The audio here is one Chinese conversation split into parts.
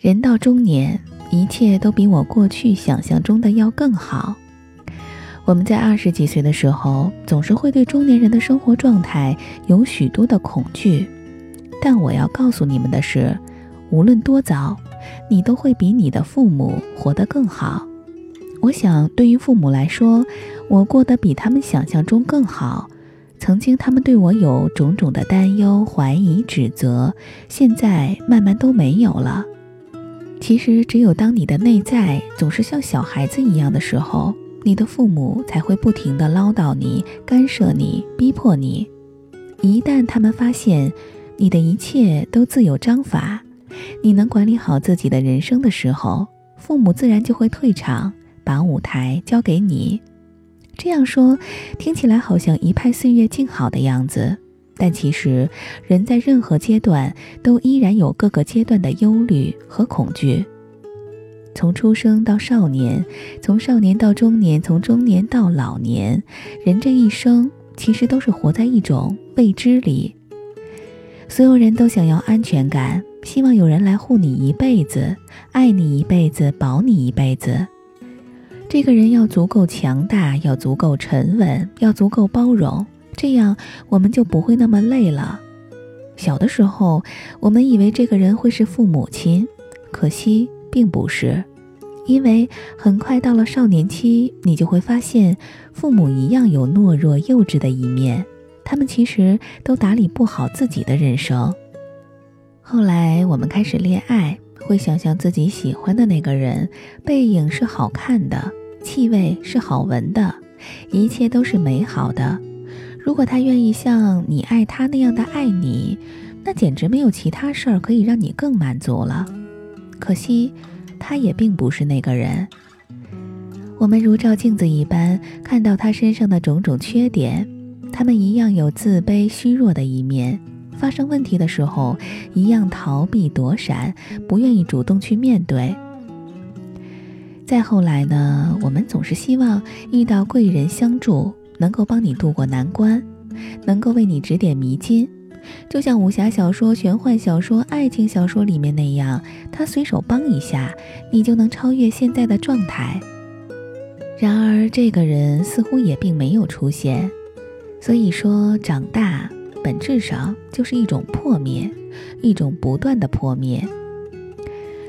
人到中年，一切都比我过去想象中的要更好。我们在二十几岁的时候，总是会对中年人的生活状态有许多的恐惧。但我要告诉你们的是，无论多早，你都会比你的父母活得更好。我想，对于父母来说，我过得比他们想象中更好。曾经，他们对我有种种的担忧、怀疑、指责，现在慢慢都没有了。其实，只有当你的内在总是像小孩子一样的时候，你的父母才会不停地唠叨你、干涉你、逼迫你。一旦他们发现你的一切都自有章法，你能管理好自己的人生的时候，父母自然就会退场，把舞台交给你。这样说，听起来好像一派岁月静好的样子。但其实，人在任何阶段都依然有各个阶段的忧虑和恐惧。从出生到少年，从少年到中年，从中年到老年，人这一生其实都是活在一种未知里。所有人都想要安全感，希望有人来护你一辈子，爱你一辈子，保你一辈子。这个人要足够强大，要足够沉稳，要足够包容。这样我们就不会那么累了。小的时候，我们以为这个人会是父母亲，可惜并不是，因为很快到了少年期，你就会发现父母一样有懦弱幼稚的一面，他们其实都打理不好自己的人生。后来我们开始恋爱，会想象自己喜欢的那个人背影是好看的，气味是好闻的，一切都是美好的。如果他愿意像你爱他那样的爱你，那简直没有其他事儿可以让你更满足了。可惜，他也并不是那个人。我们如照镜子一般，看到他身上的种种缺点，他们一样有自卑、虚弱的一面。发生问题的时候，一样逃避、躲闪，不愿意主动去面对。再后来呢，我们总是希望遇到贵人相助。能够帮你渡过难关，能够为你指点迷津，就像武侠小说、玄幻小说、爱情小说里面那样，他随手帮一下，你就能超越现在的状态。然而，这个人似乎也并没有出现。所以说，长大本质上就是一种破灭，一种不断的破灭。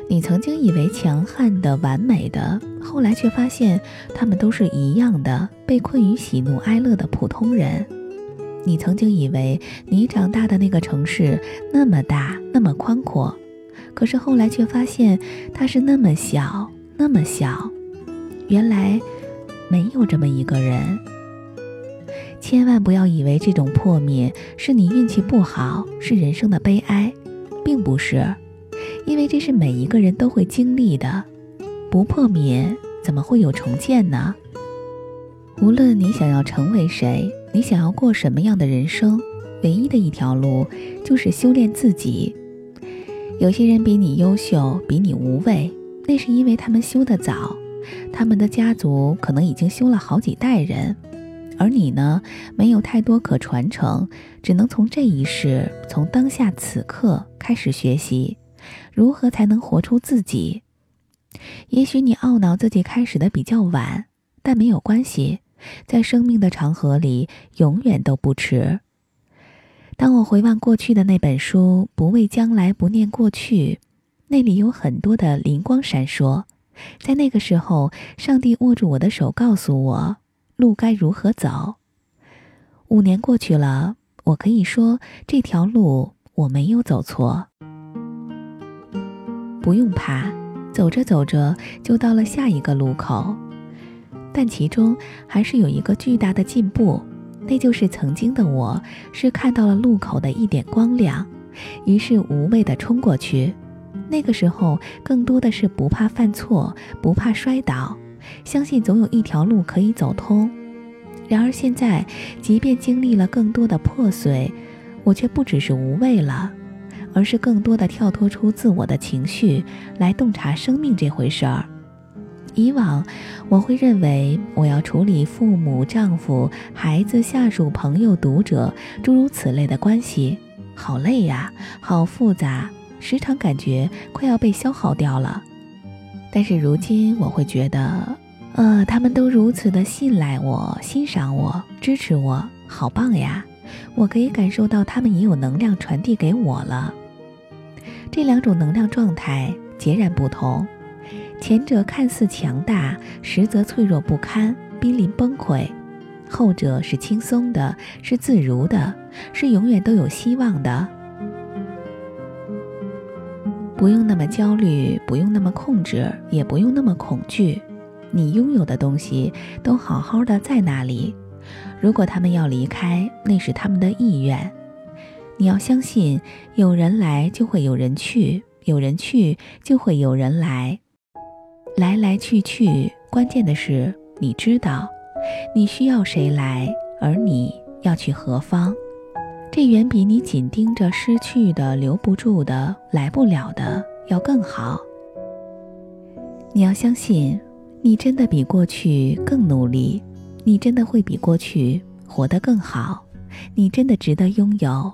你曾经以为强悍的、完美的，后来却发现他们都是一样的，被困于喜怒哀乐的普通人。你曾经以为你长大的那个城市那么大、那么宽阔，可是后来却发现它是那么小、那么小。原来没有这么一个人。千万不要以为这种破灭是你运气不好，是人生的悲哀，并不是。因为这是每一个人都会经历的，不破灭怎么会有重建呢？无论你想要成为谁，你想要过什么样的人生，唯一的一条路就是修炼自己。有些人比你优秀，比你无畏，那是因为他们修得早，他们的家族可能已经修了好几代人，而你呢，没有太多可传承，只能从这一世，从当下此刻开始学习。如何才能活出自己？也许你懊恼自己开始的比较晚，但没有关系，在生命的长河里，永远都不迟。当我回望过去的那本书《不畏将来，不念过去》，那里有很多的灵光闪烁。在那个时候，上帝握住我的手，告诉我路该如何走。五年过去了，我可以说这条路我没有走错。不用怕，走着走着就到了下一个路口，但其中还是有一个巨大的进步，那就是曾经的我是看到了路口的一点光亮，于是无畏地冲过去。那个时候更多的是不怕犯错，不怕摔倒，相信总有一条路可以走通。然而现在，即便经历了更多的破碎，我却不只是无畏了。而是更多的跳脱出自我的情绪，来洞察生命这回事儿。以往我会认为我要处理父母、丈夫、孩子、下属、朋友、读者诸如此类的关系，好累呀，好复杂，时常感觉快要被消耗掉了。但是如今我会觉得，呃，他们都如此的信赖我、欣赏我、支持我，好棒呀！我可以感受到他们也有能量传递给我了。这两种能量状态截然不同，前者看似强大，实则脆弱不堪，濒临崩溃；后者是轻松的，是自如的，是永远都有希望的。不用那么焦虑，不用那么控制，也不用那么恐惧。你拥有的东西都好好的在那里。如果他们要离开，那是他们的意愿。你要相信，有人来就会有人去，有人去就会有人来，来来去去。关键的是，你知道你需要谁来，而你要去何方。这远比你紧盯着失去的、留不住的、来不了的要更好。你要相信，你真的比过去更努力，你真的会比过去活得更好，你真的值得拥有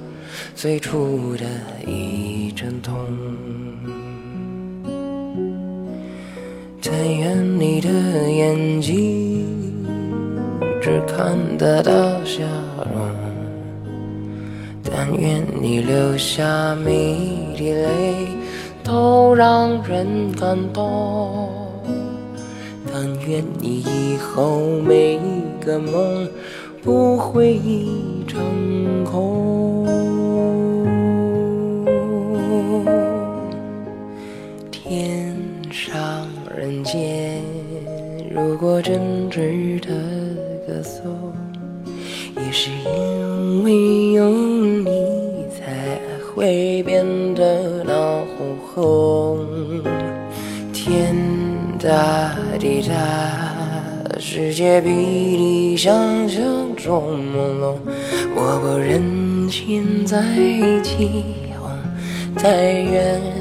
最初的一阵痛。但愿你的眼睛只看得到笑容。但愿你流下每滴泪都让人感动，但愿你以后每一个梦不会一场空。上人间，如果真值得歌颂，也是因为有你才。会变得闹哄哄，天大地大，世界比你想象中朦胧。我不忍心再起哄，但愿。